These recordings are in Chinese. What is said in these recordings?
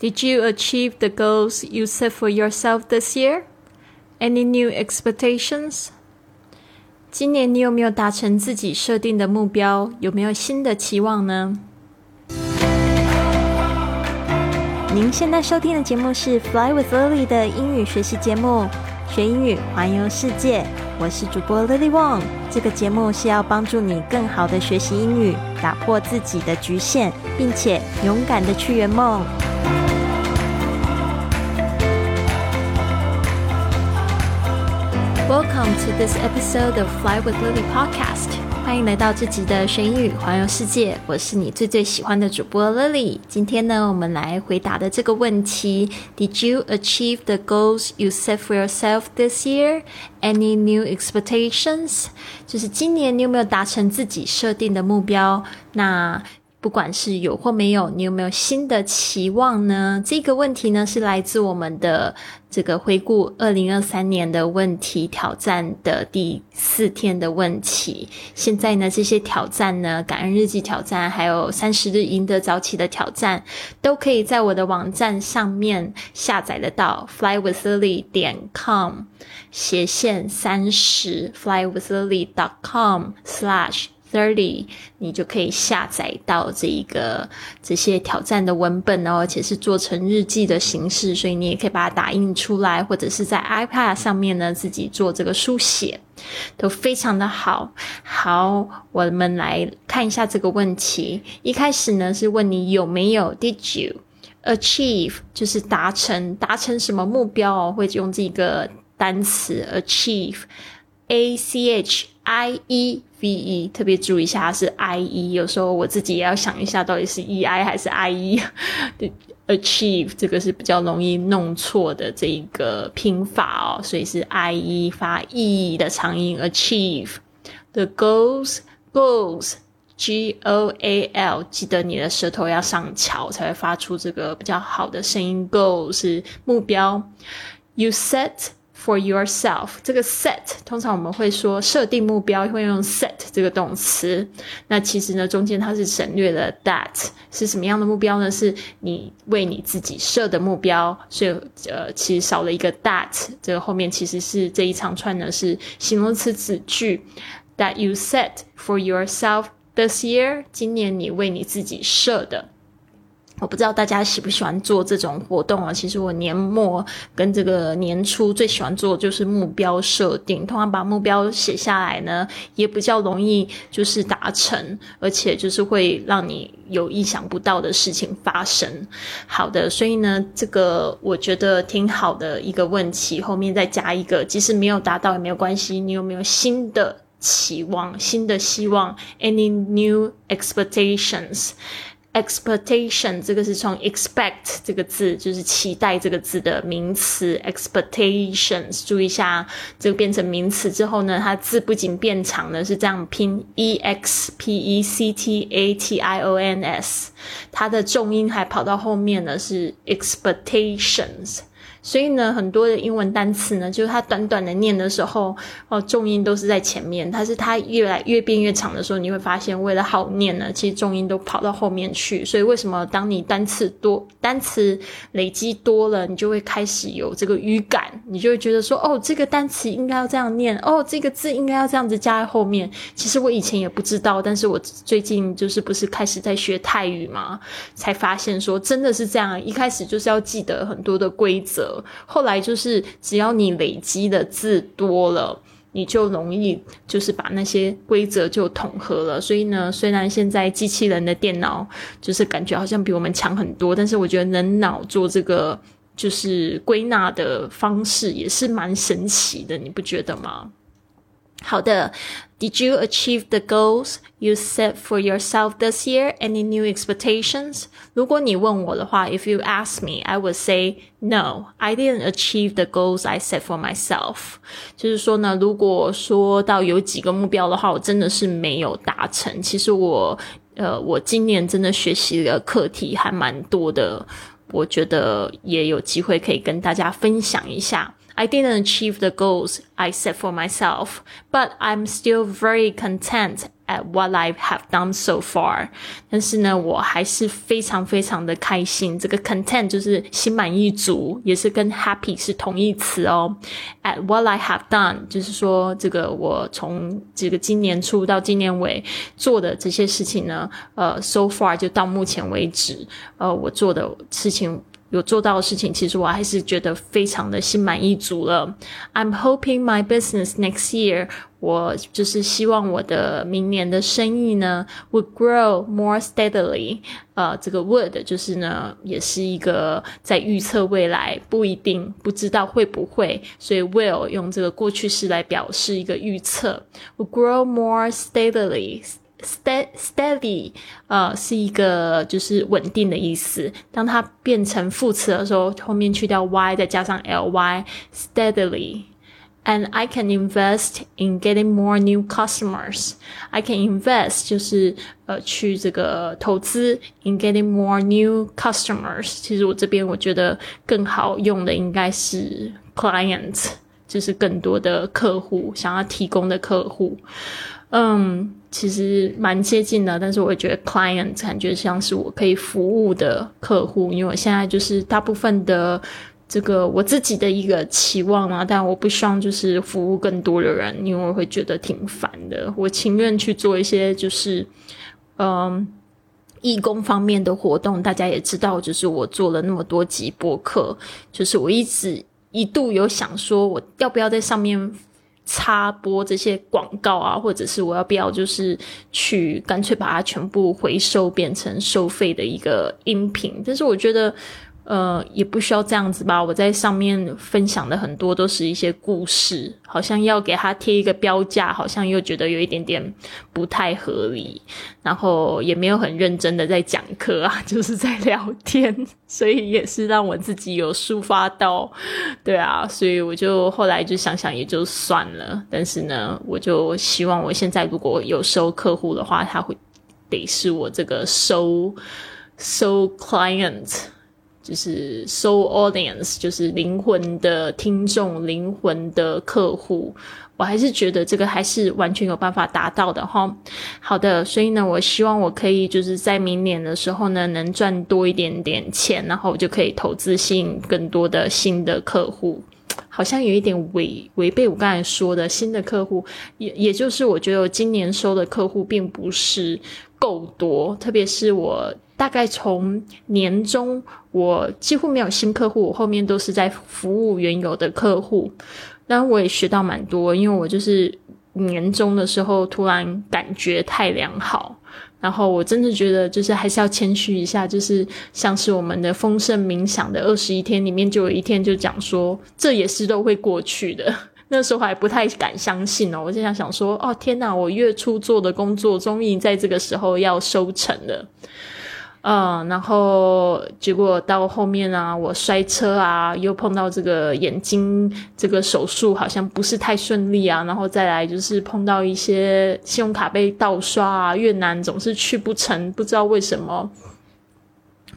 Did you achieve the goals you set for yourself this year? Any new expectations? 今年你有没有达成自己设定的目标？有没有新的期望呢？您现在收听的节目是《Fly with Lily》的英语学习节目，学英语环游世界。我是主播 Lily Wong。这个节目是要帮助你更好的学习英语，打破自己的局限，并且勇敢的去圆梦。Welcome to this episode of Fly with Lily podcast。欢迎来到这集的学英语环游世界。我是你最最喜欢的主播 Lily。今天呢，我们来回答的这个问题：Did you achieve the goals you set for yourself this year? Any new expectations？就是今年你有没有达成自己设定的目标？那 不管是有或没有，你有没有新的期望呢？这个问题呢，是来自我们的这个回顾二零二三年的问题挑战的第四天的问题。现在呢，这些挑战呢，感恩日记挑战，还有三十日赢得早起的挑战，都可以在我的网站上面下载得到，flywithlily 点 com 斜线三十，flywithlily dot com slash。Thirty，你就可以下载到这一个这些挑战的文本哦，而且是做成日记的形式，所以你也可以把它打印出来，或者是在 iPad 上面呢自己做这个书写，都非常的好。好，我们来看一下这个问题。一开始呢是问你有没有 Did you achieve？就是达成达成什么目标哦？会用这个单词 achieve a c h i e v e。特别注意一下是 I E，有时候我自己也要想一下到底是 E I 还是 I E。Achieve 这个是比较容易弄错的这一个拼法哦，所以是 I E 发 E 的长音 Achieve the goals goals G O A L，记得你的舌头要上翘才会发出这个比较好的声音。Goal 是目标，You set。For yourself，这个 set 通常我们会说设定目标会用 set 这个动词。那其实呢，中间它是省略了 that 是什么样的目标呢？是你为你自己设的目标，所以呃，其实少了一个 that。这个后面其实是这一长串呢是形容词子句。That you set for yourself this year，今年你为你自己设的。我不知道大家喜不喜欢做这种活动啊？其实我年末跟这个年初最喜欢做的就是目标设定。通常把目标写下来呢，也比较容易就是达成，而且就是会让你有意想不到的事情发生。好的，所以呢，这个我觉得挺好的一个问题，后面再加一个，即使没有达到也没有关系。你有没有新的期望、新的希望？Any new expectations？Expectation 这个是从 expect 这个字，就是期待这个字的名词 expectations。注意一下，这个变成名词之后呢，它字不仅变长了，是这样拼 e x p e c t a t i o n s，它的重音还跑到后面呢，是 expectations。所以呢，很多的英文单词呢，就是它短短的念的时候，哦，重音都是在前面。但是它越来越变越长的时候，你会发现，为了好念呢，其实重音都跑到后面去。所以为什么当你单词多、单词累积多了，你就会开始有这个语感，你就会觉得说，哦，这个单词应该要这样念，哦，这个字应该要这样子加在后面。其实我以前也不知道，但是我最近就是不是开始在学泰语嘛，才发现说真的是这样。一开始就是要记得很多的规则。后来就是，只要你累积的字多了，你就容易就是把那些规则就统合了。所以呢，虽然现在机器人的电脑就是感觉好像比我们强很多，但是我觉得人脑做这个就是归纳的方式也是蛮神奇的，你不觉得吗？好的，Did you achieve the goals you set for yourself this year? Any new expectations? 如果你问我的话，If you ask me, I would say no. I didn't achieve the goals I set for myself. 就是说呢，如果说到有几个目标的话，我真的是没有达成。其实我，呃，我今年真的学习的课题还蛮多的，我觉得也有机会可以跟大家分享一下。 I didn't achieve the goals I set for myself, but I'm still very content at what I have done so far。但是呢，我还是非常非常的开心。这个 content 就是心满意足，也是跟 happy 是同义词哦。at what I have done 就是说，这个我从这个今年初到今年尾做的这些事情呢，呃，so far 就到目前为止，呃，我做的事情。 有做到的事情，其实我还是觉得非常的心满意足了。I'm hoping my business next year，我就是希望我的明年的生意呢，would grow more steadily。呃，这个 would 就是呢，也是一个在预测未来，不一定不知道会不会，所以 will 用这个过去式来表示一个预测 we grow more steadily。steady，呃，是一个就是稳定的意思。当它变成副词的时候，后面去掉 y，再加上 ly，steadily。And I can invest in getting more new customers. I can invest 就是呃去这个投资 in getting more new customers。其实我这边我觉得更好用的应该是 client，就是更多的客户想要提供的客户。嗯，其实蛮接近的，但是我觉得 client 感觉像是我可以服务的客户，因为我现在就是大部分的这个我自己的一个期望嘛，但我不希望就是服务更多的人，因为我会觉得挺烦的。我情愿去做一些就是嗯义工方面的活动。大家也知道，就是我做了那么多集播客，就是我一直一度有想说，我要不要在上面。插播这些广告啊，或者是我要不要就是去干脆把它全部回收变成收费的一个音频？但是我觉得。呃，也不需要这样子吧。我在上面分享的很多都是一些故事，好像要给他贴一个标价，好像又觉得有一点点不太合理。然后也没有很认真的在讲课啊，就是在聊天，所以也是让我自己有抒发到，对啊，所以我就后来就想想也就算了。但是呢，我就希望我现在如果有收客户的话，他会得是我这个收收 client。就是 soul audience，就是灵魂的听众、灵魂的客户，我还是觉得这个还是完全有办法达到的哈。好的，所以呢，我希望我可以就是在明年的时候呢，能赚多一点点钱，然后我就可以投资吸引更多的新的客户。好像有一点违违背我刚才说的新的客户，也也就是我觉得我今年收的客户并不是够多，特别是我。大概从年中，我几乎没有新客户，我后面都是在服务原有的客户。但我也学到蛮多，因为我就是年终的时候突然感觉太良好，然后我真的觉得就是还是要谦虚一下，就是像是我们的丰盛冥想的二十一天里面，就有一天就讲说这也是都会过去的。那时候还不太敢相信哦，我就想想说，哦天哪，我月初做的工作终于在这个时候要收成了。嗯，然后结果到后面啊，我摔车啊，又碰到这个眼睛这个手术好像不是太顺利啊，然后再来就是碰到一些信用卡被盗刷啊，越南总是去不成，不知道为什么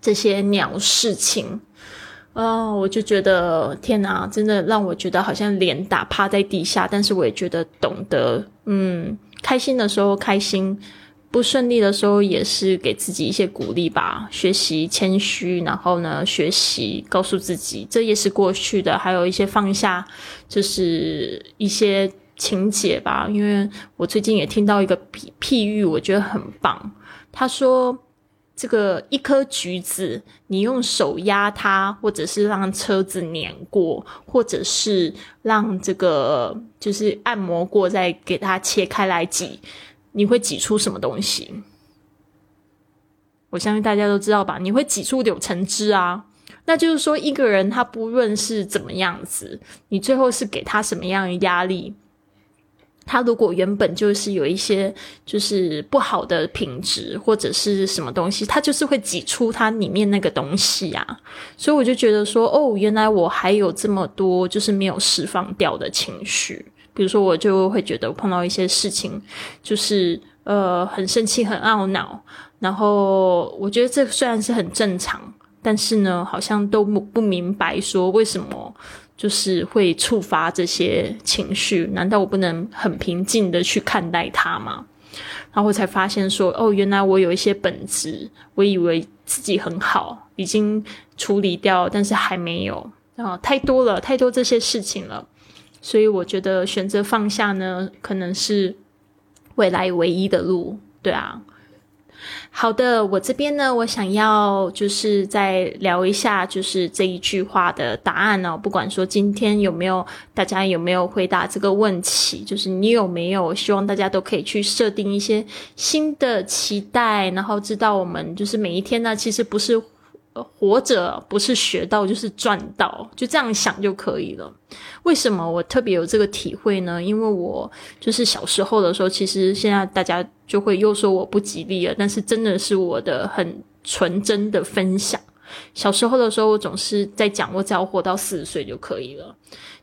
这些鸟事情，啊，我就觉得天哪，真的让我觉得好像脸打趴在地下，但是我也觉得懂得，嗯，开心的时候开心。不顺利的时候，也是给自己一些鼓励吧。学习谦虚，然后呢，学习告诉自己，这也是过去的。还有一些放下，就是一些情节吧。因为我最近也听到一个譬譬喻，我觉得很棒。他说，这个一颗橘子，你用手压它，或者是让车子碾过，或者是让这个就是按摩过，再给它切开来挤。你会挤出什么东西？我相信大家都知道吧？你会挤出柳橙汁啊。那就是说，一个人他不论是怎么样子，你最后是给他什么样的压力？他如果原本就是有一些就是不好的品质或者是什么东西，他就是会挤出他里面那个东西啊。所以我就觉得说，哦，原来我还有这么多就是没有释放掉的情绪。比如说，我就会觉得碰到一些事情，就是呃很生气、很懊恼，然后我觉得这虽然是很正常，但是呢，好像都不不明白说为什么就是会触发这些情绪？难道我不能很平静的去看待它吗？然后我才发现说，哦，原来我有一些本质，我以为自己很好，已经处理掉，但是还没有啊，太多了，太多这些事情了。所以我觉得选择放下呢，可能是未来唯一的路。对啊。好的，我这边呢，我想要就是再聊一下，就是这一句话的答案哦。不管说今天有没有大家有没有回答这个问题，就是你有没有希望大家都可以去设定一些新的期待，然后知道我们就是每一天呢，其实不是。活着不是学到就是赚到，就这样想就可以了。为什么我特别有这个体会呢？因为我就是小时候的时候，其实现在大家就会又说我不吉利了，但是真的是我的很纯真的分享。小时候的时候，我总是在讲，我只要活到四十岁就可以了。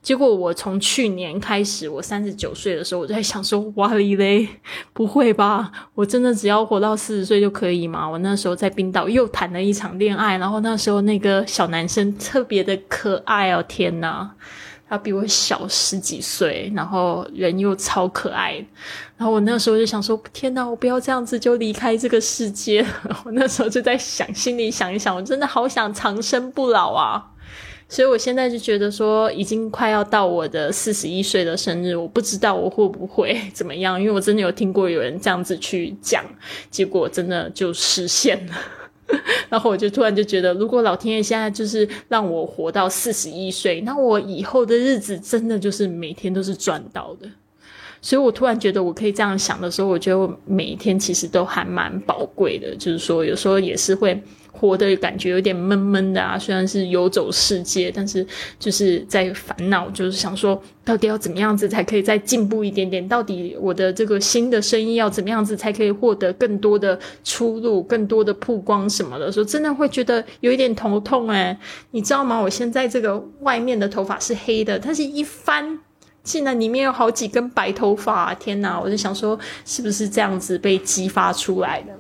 结果我从去年开始，我三十九岁的时候，我就在想说，哇嘞，不会吧？我真的只要活到四十岁就可以吗？我那时候在冰岛又谈了一场恋爱，然后那时候那个小男生特别的可爱哦，天哪！他比我小十几岁，然后人又超可爱，然后我那时候就想说：天哪，我不要这样子就离开这个世界。我那时候就在想，心里想一想，我真的好想长生不老啊！所以我现在就觉得说，已经快要到我的四十一岁的生日，我不知道我会不会 怎么样，因为我真的有听过有人这样子去讲，结果真的就实现了。然后我就突然就觉得，如果老天爷现在就是让我活到四十一岁，那我以后的日子真的就是每天都是赚到的。所以我突然觉得，我可以这样想的时候，我觉得我每一天其实都还蛮宝贵的。就是说，有时候也是会。活的感觉有点闷闷的啊，虽然是游走世界，但是就是在烦恼，就是想说到底要怎么样子才可以再进步一点点？到底我的这个新的生意要怎么样子才可以获得更多的出路、更多的曝光什么的？时候真的会觉得有一点头痛诶你知道吗？我现在这个外面的头发是黑的，但是一翻，竟然里面有好几根白头发！天哪，我就想说，是不是这样子被激发出来的？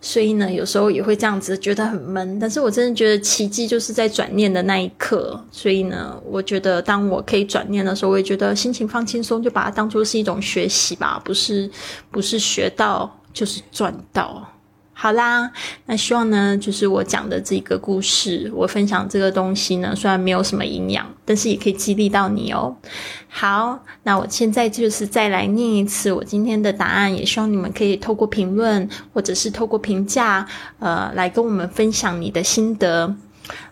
所以呢，有时候也会这样子觉得很闷，但是我真的觉得奇迹就是在转念的那一刻。所以呢，我觉得当我可以转念的时候，我也觉得心情放轻松，就把它当做是一种学习吧，不是不是学到就是赚到。好啦，那希望呢，就是我讲的这个故事，我分享这个东西呢，虽然没有什么营养，但是也可以激励到你哦。好，那我现在就是再来念一次我今天的答案，也希望你们可以透过评论或者是透过评价，呃，来跟我们分享你的心得。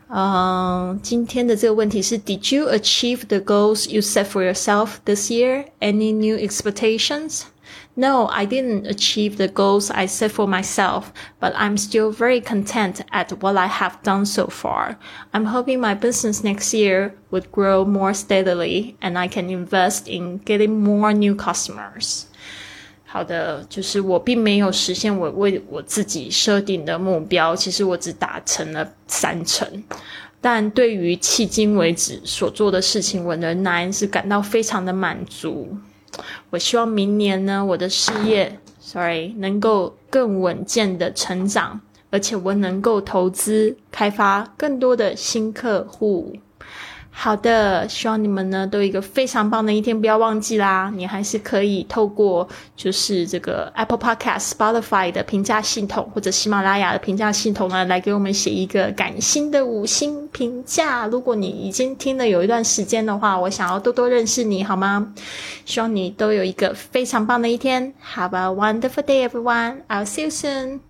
嗯，今天的这个问题是：Did you achieve the goals you set for yourself this year? Any new expectations? No, I didn't achieve the goals I set for myself, but I'm still very content at what I have done so far. I'm hoping my business next year would grow more steadily and I can invest in getting more new customers. 好的，就是我并没有实现我为我自己设定的目标，其实我只达成了三成。但对于迄今为止所做的事情，我仍然是感到非常的满足。我希望明年呢，我的事业，sorry，能够更稳健的成长，而且我能够投资开发更多的新客户。好的，希望你们呢都有一个非常棒的一天，不要忘记啦，你还是可以透过就是这个 Apple Podcast、Spotify 的评价系统，或者喜马拉雅的评价系统呢，来给我们写一个感心的五星评价。如果你已经听了有一段时间的话，我想要多多认识你，好吗？希望你都有一个非常棒的一天。Have a wonderful day, everyone. I'll see you soon.